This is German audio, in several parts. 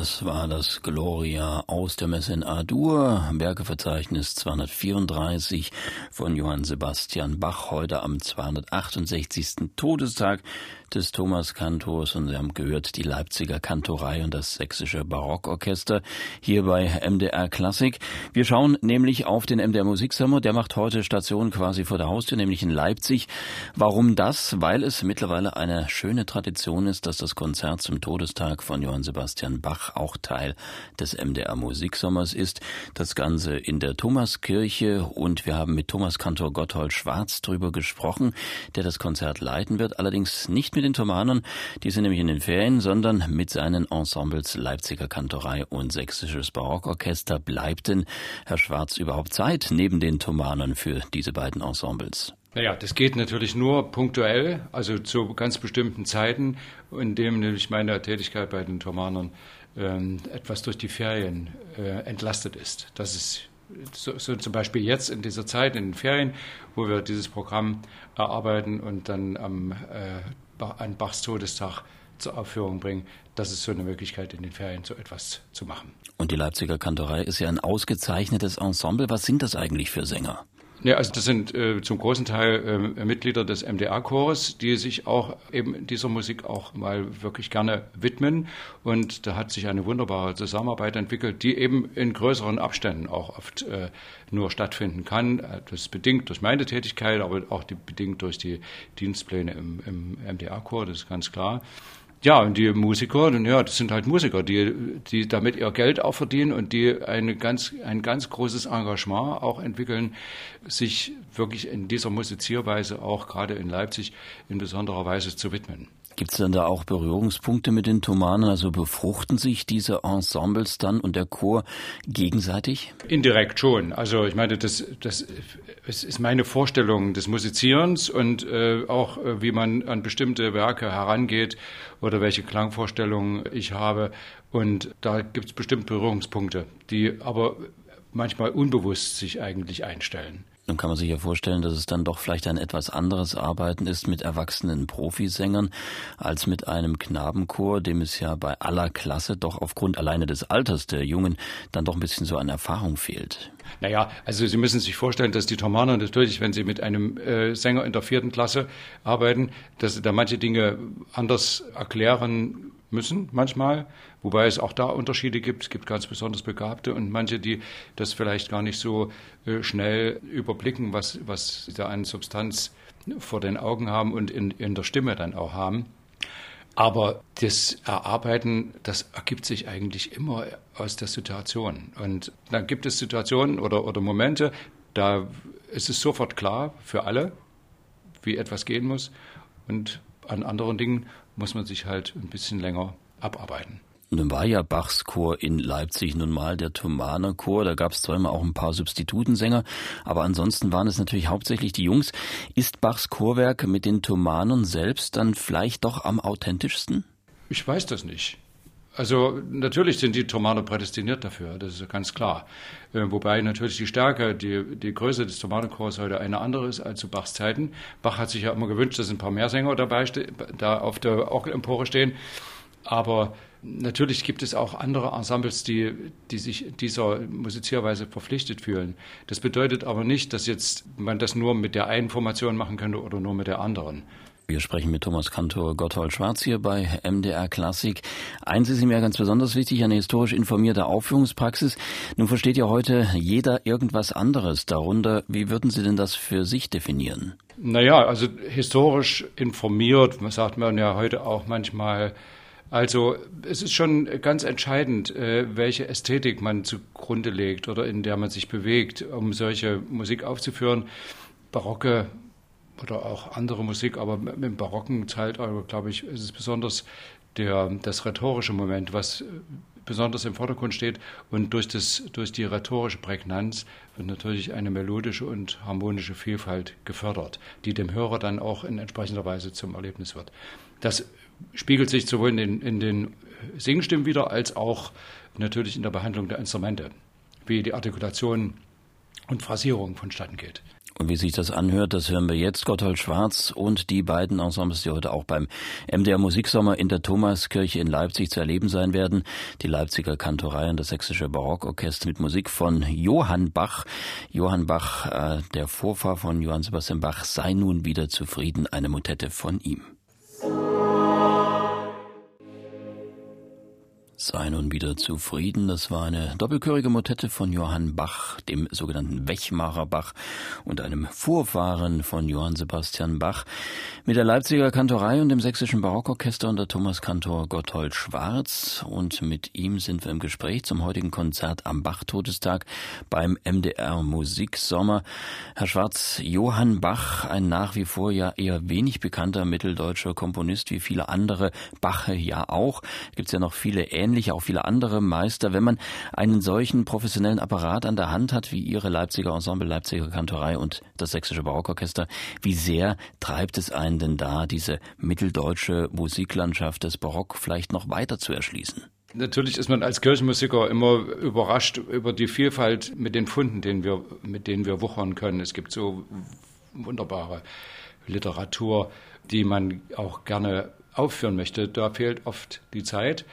Das war das Gloria aus der Messe in A-Dur, Werkeverzeichnis 234 von Johann Sebastian Bach, heute am 268. Todestag des Thomas Kantors und Sie haben gehört die Leipziger Kantorei und das sächsische Barockorchester hier bei MDR Klassik. Wir schauen nämlich auf den MDR Musiksommer, der macht heute Station quasi vor der Haustür, nämlich in Leipzig. Warum das? Weil es mittlerweile eine schöne Tradition ist, dass das Konzert zum Todestag von Johann Sebastian Bach auch Teil des MDR Musiksommers ist. Das Ganze in der Thomaskirche und wir haben mit Thomas Kantor Gotthold Schwarz drüber gesprochen, der das Konzert leiten wird, allerdings nicht mit mit den Thomanern, die sind nämlich in den Ferien, sondern mit seinen Ensembles Leipziger Kantorei und Sächsisches Barockorchester. Bleibt denn, Herr Schwarz, überhaupt Zeit neben den Thomanern für diese beiden Ensembles? Naja, das geht natürlich nur punktuell, also zu ganz bestimmten Zeiten, in dem nämlich meine Tätigkeit bei den Thomanern ähm, etwas durch die Ferien äh, entlastet ist. Das ist so, so, zum Beispiel jetzt in dieser Zeit, in den Ferien, wo wir dieses Programm erarbeiten und dann am äh, an Bachs Todestag zur Aufführung bringen. Das ist so eine Möglichkeit, in den Ferien so etwas zu machen. Und die Leipziger Kantorei ist ja ein ausgezeichnetes Ensemble. Was sind das eigentlich für Sänger? Ja, also das sind äh, zum großen Teil äh, Mitglieder des MDA-Chores, die sich auch eben dieser Musik auch mal wirklich gerne widmen. Und da hat sich eine wunderbare Zusammenarbeit entwickelt, die eben in größeren Abständen auch oft äh, nur stattfinden kann. Das ist bedingt durch meine Tätigkeit, aber auch die, bedingt durch die Dienstpläne im, im MDA-Chor, das ist ganz klar. Ja, und die Musiker, ja, das sind halt Musiker, die, die damit ihr Geld auch verdienen und die eine ganz, ein ganz großes Engagement auch entwickeln, sich wirklich in dieser Musizierweise auch gerade in Leipzig in besonderer Weise zu widmen. Gibt es denn da auch Berührungspunkte mit den Thomanen? Also befruchten sich diese Ensembles dann und der Chor gegenseitig? Indirekt schon. Also ich meine, das, das, das ist meine Vorstellung des Musizierens und äh, auch äh, wie man an bestimmte Werke herangeht oder welche Klangvorstellungen ich habe. Und da gibt es bestimmt Berührungspunkte, die aber manchmal unbewusst sich eigentlich einstellen. Nun kann man sich ja vorstellen, dass es dann doch vielleicht ein etwas anderes Arbeiten ist mit erwachsenen Profisängern als mit einem Knabenchor, dem es ja bei aller Klasse doch aufgrund alleine des Alters der Jungen dann doch ein bisschen so an Erfahrung fehlt. Naja, also Sie müssen sich vorstellen, dass die Thomaner natürlich, wenn sie mit einem äh, Sänger in der vierten Klasse arbeiten, dass sie da manche Dinge anders erklären müssen manchmal, wobei es auch da Unterschiede gibt. Es gibt ganz besonders Begabte und manche, die das vielleicht gar nicht so äh, schnell überblicken, was, was sie da an Substanz vor den Augen haben und in, in der Stimme dann auch haben. Aber das Erarbeiten, das ergibt sich eigentlich immer aus der Situation. Und dann gibt es Situationen oder, oder Momente, da ist es sofort klar für alle, wie etwas gehen muss. Und an anderen Dingen muss man sich halt ein bisschen länger abarbeiten. Nun war ja Bachs Chor in Leipzig nun mal der Thomaner Chor. Da gab es zwar immer auch ein paar Substitutensänger, aber ansonsten waren es natürlich hauptsächlich die Jungs. Ist Bachs Chorwerk mit den Thomanern selbst dann vielleicht doch am authentischsten? Ich weiß das nicht. Also natürlich sind die Thomaner prädestiniert dafür, das ist ganz klar. Äh, wobei natürlich die Stärke, die, die Größe des Thomanerchors heute eine andere ist als zu Bachs Zeiten. Bach hat sich ja immer gewünscht, dass ein paar mehr Sänger dabei da auf der Orgelempore stehen. Aber natürlich gibt es auch andere Ensembles, die, die sich dieser Musizierweise verpflichtet fühlen. Das bedeutet aber nicht, dass jetzt man das nur mit der einen Formation machen könnte oder nur mit der anderen. Wir sprechen mit Thomas Kantor Gotthold Schwarz hier bei MDR Klassik. Eins ist mir ganz besonders wichtig, eine historisch informierte Aufführungspraxis. Nun versteht ja heute jeder irgendwas anderes darunter. Wie würden Sie denn das für sich definieren? Naja, also historisch informiert, sagt man ja heute auch manchmal. Also es ist schon ganz entscheidend, äh, welche Ästhetik man zugrunde legt oder in der man sich bewegt, um solche Musik aufzuführen. Barocke oder auch andere Musik, aber im barocken Zeitalter, glaube ich, ist es besonders der, das rhetorische Moment, was besonders im Vordergrund steht. Und durch, das, durch die rhetorische Prägnanz wird natürlich eine melodische und harmonische Vielfalt gefördert, die dem Hörer dann auch in entsprechender Weise zum Erlebnis wird. Das spiegelt sich sowohl in den, in den Singstimmen wieder, als auch natürlich in der Behandlung der Instrumente, wie die Artikulation und Phrasierung vonstatten geht. Und wie sich das anhört, das hören wir jetzt. Gotthold Schwarz und die beiden Ensembles, die heute auch beim MDR Musiksommer in der Thomaskirche in Leipzig zu erleben sein werden. Die Leipziger Kantorei und das Sächsische Barockorchester mit Musik von Johann Bach. Johann Bach, äh, der Vorfahr von Johann Sebastian Bach, sei nun wieder zufrieden. Eine Motette von ihm. Sei nun wieder zufrieden. Das war eine doppelchörige Motette von Johann Bach, dem sogenannten Wechmacher Bach und einem Vorfahren von Johann Sebastian Bach mit der Leipziger Kantorei und dem sächsischen Barockorchester unter Thomaskantor Gotthold Schwarz. Und mit ihm sind wir im Gespräch zum heutigen Konzert am Bach-Todestag beim MDR Musiksommer. Herr Schwarz, Johann Bach, ein nach wie vor ja eher wenig bekannter mitteldeutscher Komponist wie viele andere, Bach ja auch. Gibt es ja noch viele ähnliche ähnlich auch viele andere Meister. Wenn man einen solchen professionellen Apparat an der Hand hat, wie Ihre Leipziger Ensemble, Leipziger Kantorei und das Sächsische Barockorchester, wie sehr treibt es einen denn da, diese mitteldeutsche Musiklandschaft des Barock vielleicht noch weiter zu erschließen? Natürlich ist man als Kirchenmusiker immer überrascht über die Vielfalt mit den Funden, denen wir, mit denen wir wuchern können. Es gibt so wunderbare Literatur, die man auch gerne aufführen möchte. Da fehlt oft die Zeit.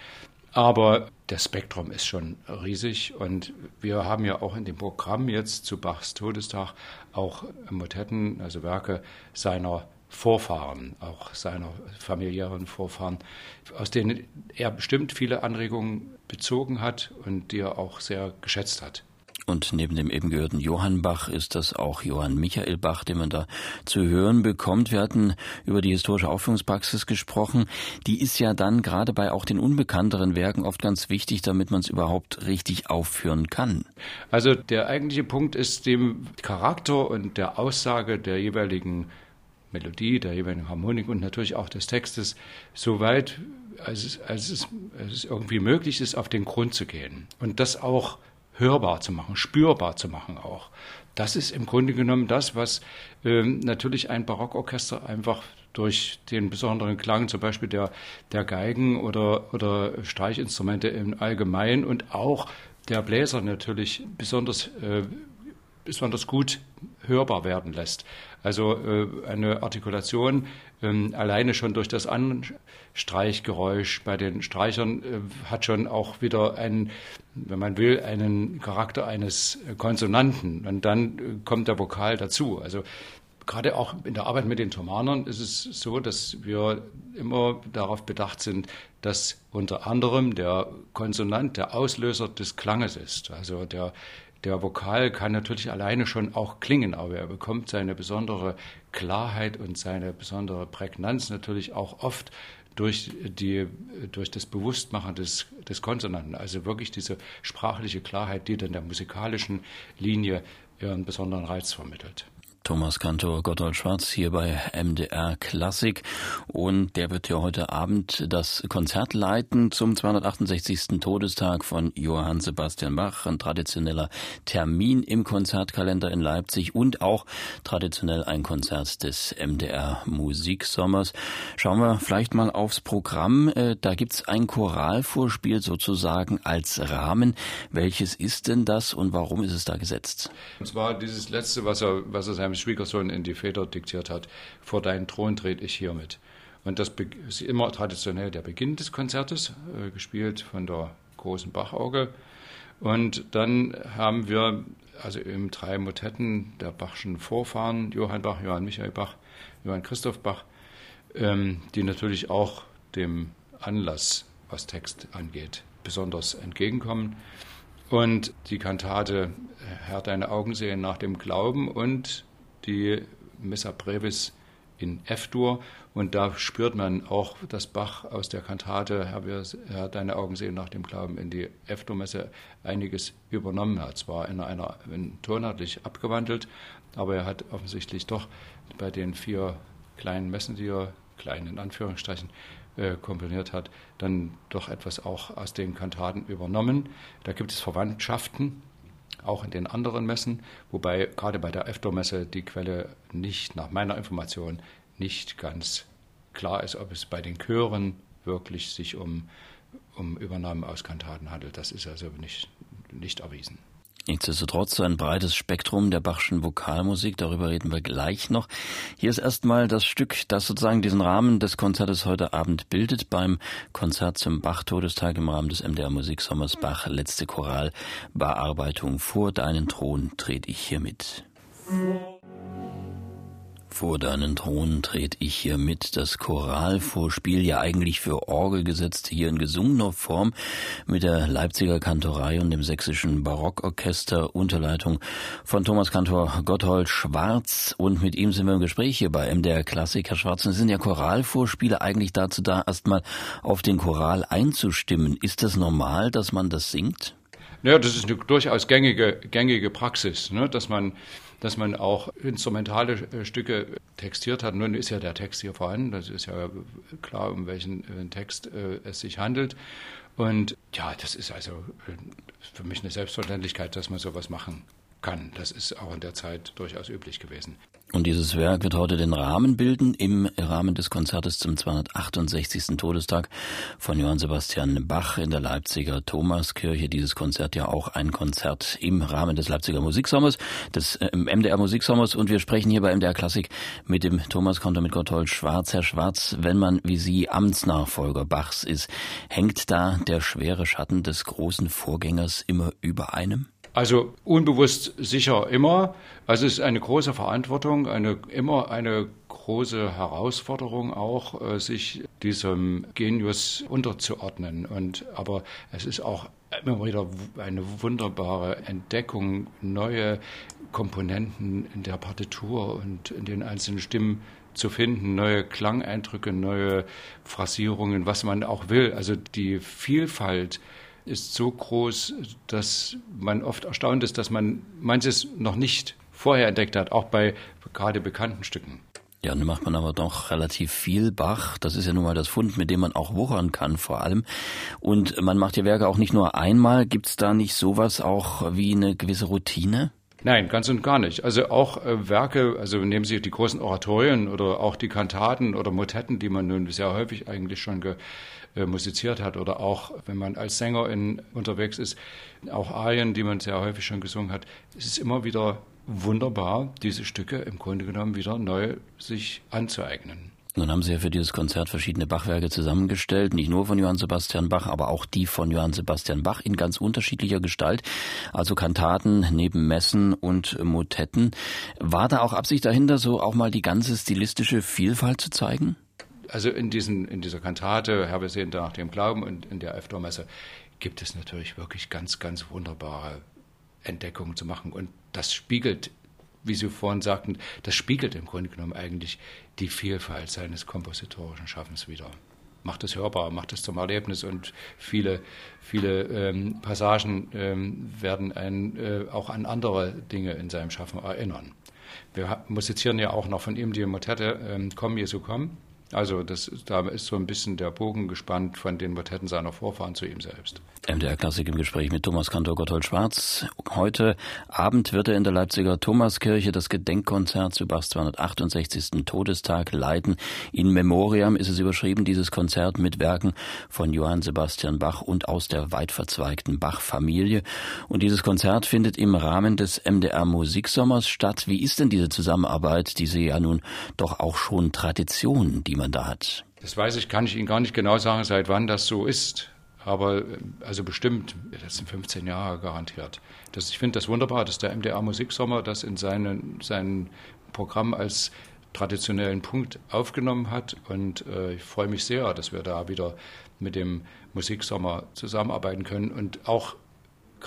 Aber das Spektrum ist schon riesig und wir haben ja auch in dem Programm jetzt zu Bachs Todestag auch Motetten, also Werke seiner Vorfahren, auch seiner familiären Vorfahren, aus denen er bestimmt viele Anregungen bezogen hat und die er auch sehr geschätzt hat. Und neben dem eben gehörten Johann Bach ist das auch Johann Michael Bach, den man da zu hören bekommt. Wir hatten über die historische Aufführungspraxis gesprochen. Die ist ja dann gerade bei auch den unbekannteren Werken oft ganz wichtig, damit man es überhaupt richtig aufführen kann. Also der eigentliche Punkt ist dem Charakter und der Aussage der jeweiligen Melodie, der jeweiligen Harmonik und natürlich auch des Textes so weit, als es, als als es irgendwie möglich ist, auf den Grund zu gehen. Und das auch hörbar zu machen, spürbar zu machen auch. Das ist im Grunde genommen das, was ähm, natürlich ein Barockorchester einfach durch den besonderen Klang, zum Beispiel der, der Geigen oder, oder Streichinstrumente im Allgemeinen und auch der Bläser natürlich besonders, äh, besonders gut hörbar werden lässt. Also äh, eine Artikulation ähm, alleine schon durch das Anstreichgeräusch bei den Streichern äh, hat schon auch wieder einen, wenn man will, einen Charakter eines Konsonanten. Und dann äh, kommt der Vokal dazu. Also gerade auch in der Arbeit mit den Thomanern ist es so, dass wir immer darauf bedacht sind, dass unter anderem der Konsonant der Auslöser des Klanges ist. Also der der Vokal kann natürlich alleine schon auch klingen, aber er bekommt seine besondere Klarheit und seine besondere Prägnanz natürlich auch oft durch, die, durch das Bewusstmachen des, des Konsonanten. Also wirklich diese sprachliche Klarheit, die dann der musikalischen Linie ihren besonderen Reiz vermittelt. Thomas Kantor Gotthold Schwarz hier bei MDR Klassik und der wird ja heute Abend das Konzert leiten zum 268. Todestag von Johann Sebastian Bach, ein traditioneller Termin im Konzertkalender in Leipzig und auch traditionell ein Konzert des MDR Musiksommers. Schauen wir vielleicht mal aufs Programm. Äh, da gibt's ein Choralvorspiel sozusagen als Rahmen. Welches ist denn das und warum ist es da gesetzt? Und zwar dieses letzte, was er, was er seinem Schwiegersohn in die Feder diktiert hat, vor deinen Thron trete ich hiermit. Und das ist immer traditionell der Beginn des Konzertes, äh, gespielt von der großen Bachauge. Und dann haben wir also eben drei Motetten der Bachschen Vorfahren, Johann Bach, Johann Michael Bach, Johann Christoph Bach, ähm, die natürlich auch dem Anlass, was Text angeht, besonders entgegenkommen. Und die Kantate Herr, deine Augen sehen nach dem Glauben und die Missa Brevis in F-Dur und da spürt man auch, dass Bach aus der Kantate Herr deine Augen sehen nach dem Glauben in die F-Dur-Messe einiges übernommen hat. Zwar in einer in tonartlich abgewandelt, aber er hat offensichtlich doch bei den vier kleinen Messen, die er, klein in Anführungsstrichen, äh, komponiert hat, dann doch etwas auch aus den Kantaten übernommen. Da gibt es Verwandtschaften auch in den anderen Messen, wobei gerade bei der EFDO-Messe die Quelle nicht, nach meiner Information, nicht ganz klar ist, ob es bei den Chören wirklich sich um, um Übernahmen aus Kantaten handelt. Das ist also nicht, nicht erwiesen. Nichtsdestotrotz ein breites Spektrum der Bachschen Vokalmusik, darüber reden wir gleich noch. Hier ist erstmal das Stück, das sozusagen diesen Rahmen des Konzertes heute Abend bildet, beim Konzert zum Bach-Todestag im Rahmen des MDR Musiksommers Bach, letzte Choralbearbeitung. Vor deinen Thron trete ich hier mit. Vor deinen Thron tret ich hier mit, das Choralvorspiel, ja eigentlich für Orgel gesetzt, hier in gesungener Form mit der Leipziger Kantorei und dem sächsischen Barockorchester unter Leitung von Thomas Kantor Gotthold Schwarz und mit ihm sind wir im Gespräch hier bei MDR Klassik. Herr Schwarz, sind ja Choralvorspiele eigentlich dazu da, erstmal auf den Choral einzustimmen. Ist das normal, dass man das singt? Ja, das ist eine durchaus gängige, gängige Praxis, ne? dass man dass man auch instrumentale äh, Stücke textiert hat. Nun ist ja der Text hier vorhanden, das ist ja klar, um welchen äh, Text äh, es sich handelt. Und ja, das ist also für mich eine Selbstverständlichkeit, dass man sowas machen kann. Das ist auch in der Zeit durchaus üblich gewesen. Und dieses Werk wird heute den Rahmen bilden im Rahmen des Konzertes zum 268. Todestag von Johann Sebastian Bach in der Leipziger Thomaskirche. Dieses Konzert ja auch ein Konzert im Rahmen des Leipziger Musiksommers, des äh, MDR Musiksommers. Und wir sprechen hier bei MDR Klassik mit dem Thomaskonter mit Gotthold Schwarz. Herr Schwarz, wenn man wie Sie Amtsnachfolger Bachs ist, hängt da der schwere Schatten des großen Vorgängers immer über einem? Also unbewusst sicher immer. Also es ist eine große Verantwortung, eine, immer eine große Herausforderung auch, äh, sich diesem Genius unterzuordnen. Und, aber es ist auch immer wieder eine wunderbare Entdeckung, neue Komponenten in der Partitur und in den einzelnen Stimmen zu finden, neue Klangeindrücke, neue Phrasierungen, was man auch will. Also die Vielfalt ist so groß, dass man oft erstaunt ist, dass man manches noch nicht vorher entdeckt hat, auch bei gerade bekannten Stücken. Ja, nun macht man aber doch relativ viel Bach. Das ist ja nun mal das Fund, mit dem man auch wuchern kann vor allem. Und man macht die Werke auch nicht nur einmal. Gibt es da nicht sowas auch wie eine gewisse Routine? Nein, ganz und gar nicht. Also auch äh, Werke, also nehmen Sie die großen Oratorien oder auch die Kantaten oder Motetten, die man nun sehr häufig eigentlich schon ge äh, musiziert hat oder auch, wenn man als Sänger in, unterwegs ist, auch Arien, die man sehr häufig schon gesungen hat. Es ist immer wieder wunderbar, diese Stücke im Grunde genommen wieder neu sich anzueignen. Nun haben Sie ja für dieses Konzert verschiedene Bachwerke zusammengestellt, nicht nur von Johann Sebastian Bach, aber auch die von Johann Sebastian Bach in ganz unterschiedlicher Gestalt, also Kantaten neben Messen und Motetten. War da auch Absicht dahinter, so auch mal die ganze stilistische Vielfalt zu zeigen? Also in, diesen, in dieser Kantate, Herr, wir sehen nach dem Glauben und in der F-Dormesse gibt es natürlich wirklich ganz, ganz wunderbare Entdeckungen zu machen. Und das spiegelt, wie Sie vorhin sagten, das spiegelt im Grunde genommen eigentlich die Vielfalt seines kompositorischen Schaffens wieder. Macht es hörbar, macht es zum Erlebnis und viele, viele ähm, Passagen ähm, werden einen äh, auch an andere Dinge in seinem Schaffen erinnern. Wir musizieren ja auch noch von ihm die Motette ähm, Komm, Jesu, komm also das, da ist so ein bisschen der Bogen gespannt von den Motetten seiner Vorfahren zu ihm selbst. MDR Klassik im Gespräch mit Thomas Kantor Gotthold Schwarz. Heute Abend wird er in der Leipziger Thomaskirche das Gedenkkonzert zu Bachs 268. Todestag leiten. In Memoriam ist es überschrieben, dieses Konzert mit Werken von Johann Sebastian Bach und aus der weit verzweigten Bach-Familie. Und dieses Konzert findet im Rahmen des MDR Musiksommers statt. Wie ist denn diese Zusammenarbeit, diese ja nun doch auch schon Tradition, die man da hat? Das weiß ich, kann ich Ihnen gar nicht genau sagen, seit wann das so ist. Aber also bestimmt, das sind 15 Jahre garantiert. Das, ich finde das wunderbar, dass der MDR Musiksommer das in seinen, sein Programm als traditionellen Punkt aufgenommen hat. Und äh, ich freue mich sehr, dass wir da wieder mit dem Musiksommer zusammenarbeiten können und auch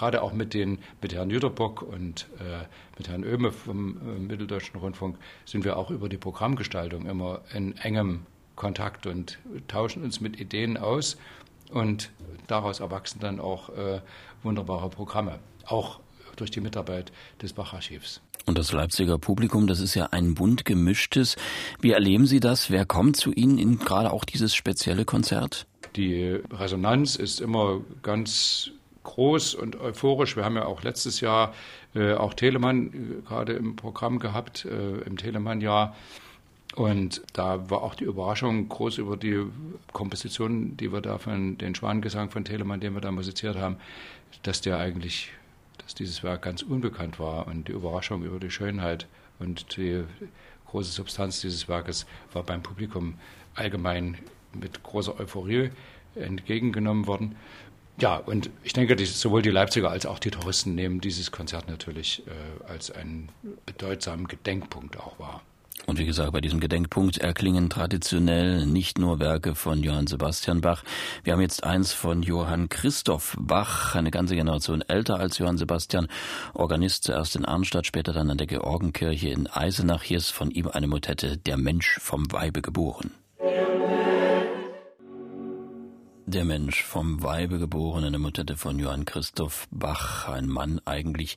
gerade auch mit, den, mit Herrn Jüterbock und äh, mit Herrn Oehme vom äh, Mitteldeutschen Rundfunk sind wir auch über die Programmgestaltung immer in engem Kontakt und tauschen uns mit Ideen aus und daraus erwachsen dann auch äh, wunderbare Programme, auch durch die Mitarbeit des Bacharchivs. Und das Leipziger Publikum, das ist ja ein bunt gemischtes. Wie erleben Sie das? Wer kommt zu Ihnen in gerade auch dieses spezielle Konzert? Die Resonanz ist immer ganz groß und euphorisch. Wir haben ja auch letztes Jahr äh, auch Telemann äh, gerade im Programm gehabt, äh, im Telemann-Jahr. Und da war auch die Überraschung groß über die Komposition, die wir da von den Schwanengesang von Telemann, den wir da musiziert haben, dass der eigentlich dass dieses Werk ganz unbekannt war und die Überraschung über die Schönheit und die große Substanz dieses Werkes war beim Publikum allgemein mit großer Euphorie entgegengenommen worden. Ja, und ich denke, die, sowohl die Leipziger als auch die Touristen nehmen dieses Konzert natürlich äh, als einen bedeutsamen Gedenkpunkt auch wahr. Und wie gesagt, bei diesem Gedenkpunkt erklingen traditionell nicht nur Werke von Johann Sebastian Bach. Wir haben jetzt eins von Johann Christoph Bach, eine ganze Generation älter als Johann Sebastian, Organist zuerst in Arnstadt, später dann an der Georgenkirche in Eisenach. Hier ist von ihm eine Motette Der Mensch vom Weibe geboren. Der Mensch vom Weibe geboren, eine Motette von Johann Christoph Bach, ein Mann eigentlich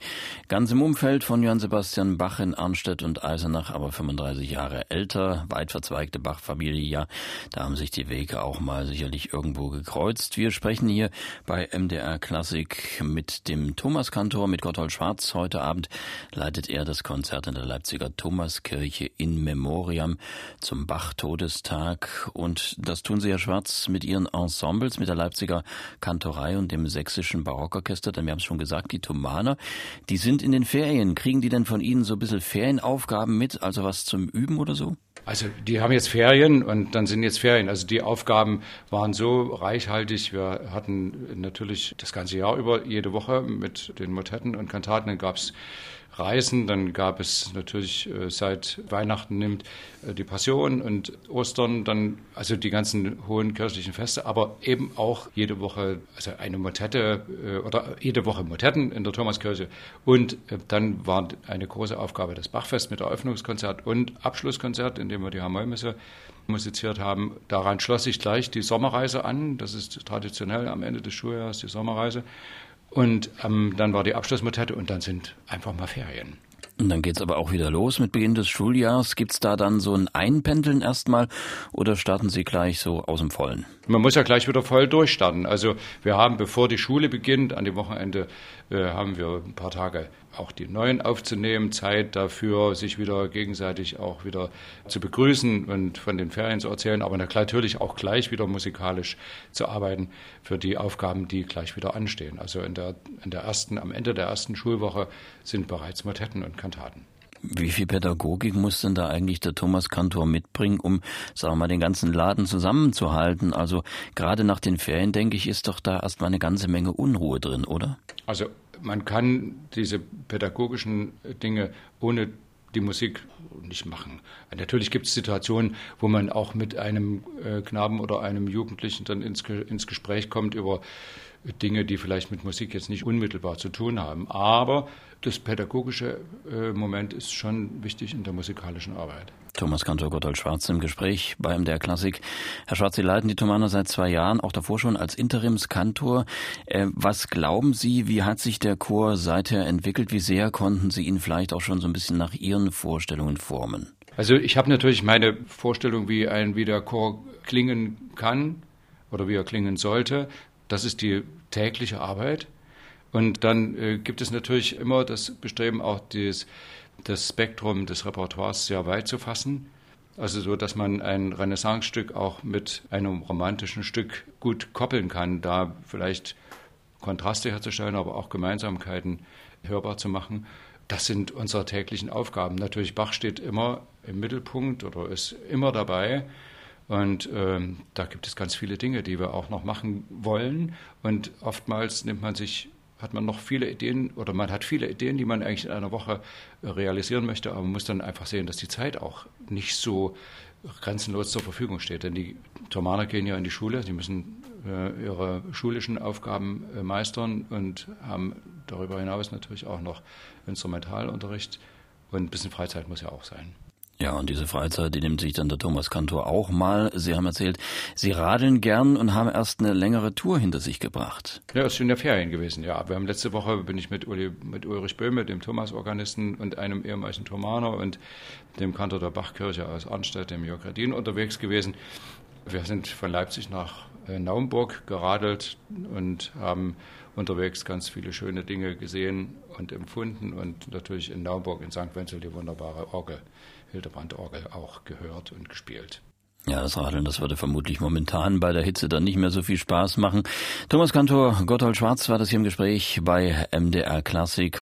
ganz im Umfeld von Johann Sebastian Bach in Arnstedt und Eisenach, aber 35 Jahre älter, weit verzweigte Bach-Familie, ja, da haben sich die Wege auch mal sicherlich irgendwo gekreuzt. Wir sprechen hier bei MDR Klassik mit dem Thomaskantor, mit Gotthold Schwarz. Heute Abend leitet er das Konzert in der Leipziger Thomaskirche in Memoriam zum Bach-Todestag und das tun Sie, Herr Schwarz, mit Ihren Ensemble Ensembles mit der Leipziger Kantorei und dem sächsischen Barockorchester, denn wir haben es schon gesagt, die Thomaner, die sind in den Ferien. Kriegen die denn von Ihnen so ein bisschen Ferienaufgaben mit, also was zum Üben oder so? Also die haben jetzt Ferien und dann sind jetzt Ferien. Also die Aufgaben waren so reichhaltig. Wir hatten natürlich das ganze Jahr über jede Woche mit den Motetten und Kantaten. Dann gab es Reisen. Dann gab es natürlich äh, seit Weihnachten nimmt äh, die Passion und Ostern, dann also die ganzen hohen kirchlichen Feste, aber eben auch jede Woche, also eine Motette äh, oder jede Woche Motetten in der Thomaskirche. Und dann war eine große Aufgabe das Bachfest mit Eröffnungskonzert und Abschlusskonzert, in dem wir die Hamollmesse musiziert haben. Daran schloss sich gleich die Sommerreise an. Das ist traditionell am Ende des Schuljahres die Sommerreise. Und ähm, dann war die Abschlussmotette und dann sind einfach mal Ferien. Und dann geht's aber auch wieder los mit Beginn des Schuljahres. Gibt's da dann so ein Einpendeln erstmal oder starten Sie gleich so aus dem Vollen? Man muss ja gleich wieder voll durchstarten. Also wir haben, bevor die Schule beginnt, an dem Wochenende äh, haben wir ein paar Tage auch die Neuen aufzunehmen, Zeit dafür, sich wieder gegenseitig auch wieder zu begrüßen und von den Ferien zu erzählen, aber natürlich auch gleich wieder musikalisch zu arbeiten für die Aufgaben, die gleich wieder anstehen. Also in der, in der ersten, am Ende der ersten Schulwoche sind bereits Motetten und Kantaten. Wie viel Pädagogik muss denn da eigentlich der Thomas Kantor mitbringen, um, sagen wir mal, den ganzen Laden zusammenzuhalten? Also gerade nach den Ferien, denke ich, ist doch da erstmal eine ganze Menge Unruhe drin, oder? Also man kann diese pädagogischen Dinge ohne die Musik nicht machen. Natürlich gibt es Situationen, wo man auch mit einem äh, Knaben oder einem Jugendlichen dann ins, ins Gespräch kommt über Dinge, die vielleicht mit Musik jetzt nicht unmittelbar zu tun haben. Aber das pädagogische äh, Moment ist schon wichtig in der musikalischen Arbeit. Thomas Kantor Gotthold Schwarz im Gespräch beim der Klassik. Herr Schwarz, Sie leiten die Thomaner seit zwei Jahren, auch davor schon als Interimskantor. Äh, was glauben Sie, wie hat sich der Chor seither entwickelt? Wie sehr konnten Sie ihn vielleicht auch schon so ein bisschen nach Ihren Vorstellungen formen? Also ich habe natürlich meine Vorstellung, wie ein wie der Chor klingen kann oder wie er klingen sollte. Das ist die tägliche Arbeit. Und dann äh, gibt es natürlich immer das Bestreben, auch dieses das Spektrum des Repertoires sehr weit zu fassen. Also so, dass man ein Renaissance-Stück auch mit einem romantischen Stück gut koppeln kann, da vielleicht Kontraste herzustellen, aber auch Gemeinsamkeiten hörbar zu machen. Das sind unsere täglichen Aufgaben. Natürlich, Bach steht immer im Mittelpunkt oder ist immer dabei. Und ähm, da gibt es ganz viele Dinge, die wir auch noch machen wollen. Und oftmals nimmt man sich hat man noch viele Ideen oder man hat viele Ideen, die man eigentlich in einer Woche äh, realisieren möchte, aber man muss dann einfach sehen, dass die Zeit auch nicht so grenzenlos zur Verfügung steht. Denn die Thomaner gehen ja in die Schule, sie müssen äh, ihre schulischen Aufgaben äh, meistern und haben darüber hinaus natürlich auch noch Instrumentalunterricht und ein bisschen Freizeit muss ja auch sein. Ja, und diese Freizeit, die nimmt sich dann der Thomas Kantor auch mal. Sie haben erzählt, Sie radeln gern und haben erst eine längere Tour hinter sich gebracht. Ja, es sind ja Ferien gewesen, ja. Wir haben letzte Woche bin ich mit, Uli, mit Ulrich Böhme, dem Thomas-Organisten und einem ehemaligen Thomaner und dem Kantor der Bachkirche aus Arnstadt, dem Jörg Redin, unterwegs gewesen. Wir sind von Leipzig nach äh, Naumburg geradelt und haben unterwegs ganz viele schöne Dinge gesehen und empfunden und natürlich in Naumburg in St. Wenzel die wunderbare Orgel Hildebrand-Orgel auch gehört und gespielt. Ja, das Radeln, das würde vermutlich momentan bei der Hitze dann nicht mehr so viel Spaß machen. Thomas Kantor, Gotthold Schwarz war das hier im Gespräch bei MDR Klassik.